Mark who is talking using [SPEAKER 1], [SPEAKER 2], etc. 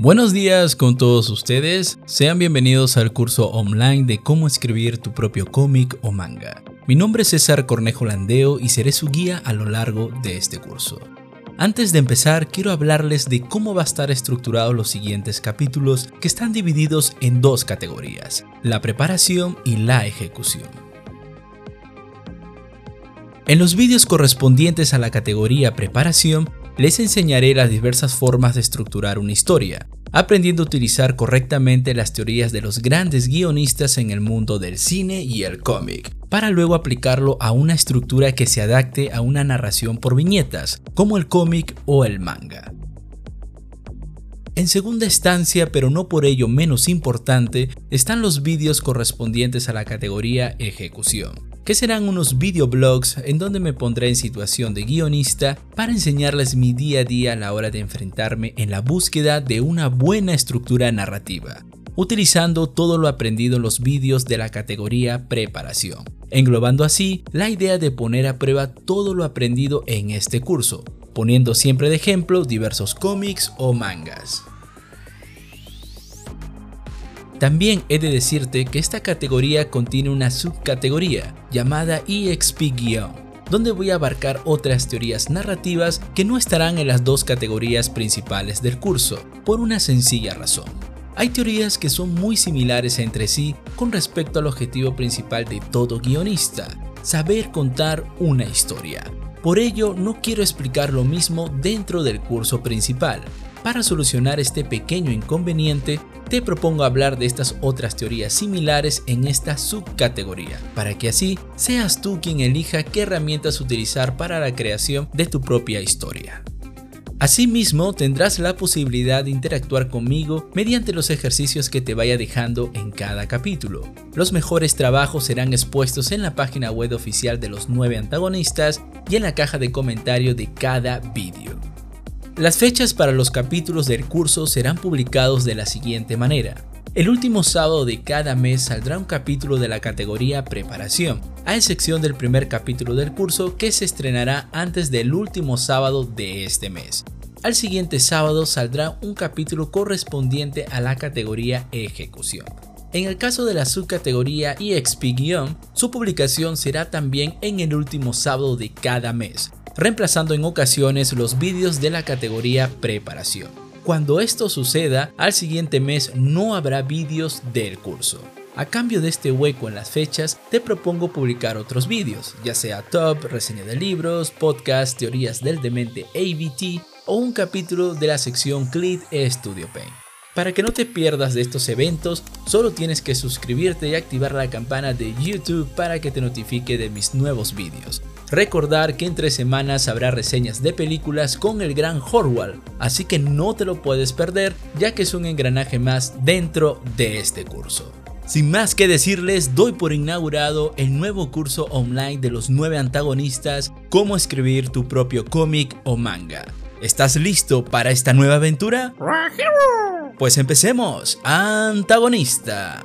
[SPEAKER 1] Buenos días con todos ustedes, sean bienvenidos al curso online de cómo escribir tu propio cómic o manga. Mi nombre es César Cornejo Landeo y seré su guía a lo largo de este curso. Antes de empezar, quiero hablarles de cómo va a estar estructurado los siguientes capítulos que están divididos en dos categorías, la preparación y la ejecución. En los vídeos correspondientes a la categoría preparación, les enseñaré las diversas formas de estructurar una historia, aprendiendo a utilizar correctamente las teorías de los grandes guionistas en el mundo del cine y el cómic, para luego aplicarlo a una estructura que se adapte a una narración por viñetas, como el cómic o el manga. En segunda instancia, pero no por ello menos importante, están los vídeos correspondientes a la categoría ejecución que serán unos videoblogs en donde me pondré en situación de guionista para enseñarles mi día a día a la hora de enfrentarme en la búsqueda de una buena estructura narrativa, utilizando todo lo aprendido en los vídeos de la categoría preparación, englobando así la idea de poner a prueba todo lo aprendido en este curso, poniendo siempre de ejemplo diversos cómics o mangas. También he de decirte que esta categoría contiene una subcategoría llamada EXP-, donde voy a abarcar otras teorías narrativas que no estarán en las dos categorías principales del curso, por una sencilla razón. Hay teorías que son muy similares entre sí con respecto al objetivo principal de todo guionista, saber contar una historia. Por ello, no quiero explicar lo mismo dentro del curso principal, para solucionar este pequeño inconveniente, te propongo hablar de estas otras teorías similares en esta subcategoría, para que así seas tú quien elija qué herramientas utilizar para la creación de tu propia historia. Asimismo, tendrás la posibilidad de interactuar conmigo mediante los ejercicios que te vaya dejando en cada capítulo. Los mejores trabajos serán expuestos en la página web oficial de los nueve antagonistas y en la caja de comentario de cada vídeo. Las fechas para los capítulos del curso serán publicados de la siguiente manera. El último sábado de cada mes saldrá un capítulo de la categoría Preparación, a excepción del primer capítulo del curso que se estrenará antes del último sábado de este mes. Al siguiente sábado saldrá un capítulo correspondiente a la categoría Ejecución. En el caso de la subcategoría EXP- su publicación será también en el último sábado de cada mes, reemplazando en ocasiones los vídeos de la categoría preparación. Cuando esto suceda, al siguiente mes no habrá vídeos del curso. A cambio de este hueco en las fechas, te propongo publicar otros vídeos, ya sea top, reseña de libros, podcast, teorías del demente ABT o un capítulo de la sección Clit Studio Paint. Para que no te pierdas de estos eventos, solo tienes que suscribirte y activar la campana de YouTube para que te notifique de mis nuevos vídeos. Recordar que en tres semanas habrá reseñas de películas con el gran Horwell, así que no te lo puedes perder ya que es un engranaje más dentro de este curso. Sin más que decirles, doy por inaugurado el nuevo curso online de los nueve antagonistas, cómo escribir tu propio cómic o manga. ¿Estás listo para esta nueva aventura? Pues empecemos, antagonista.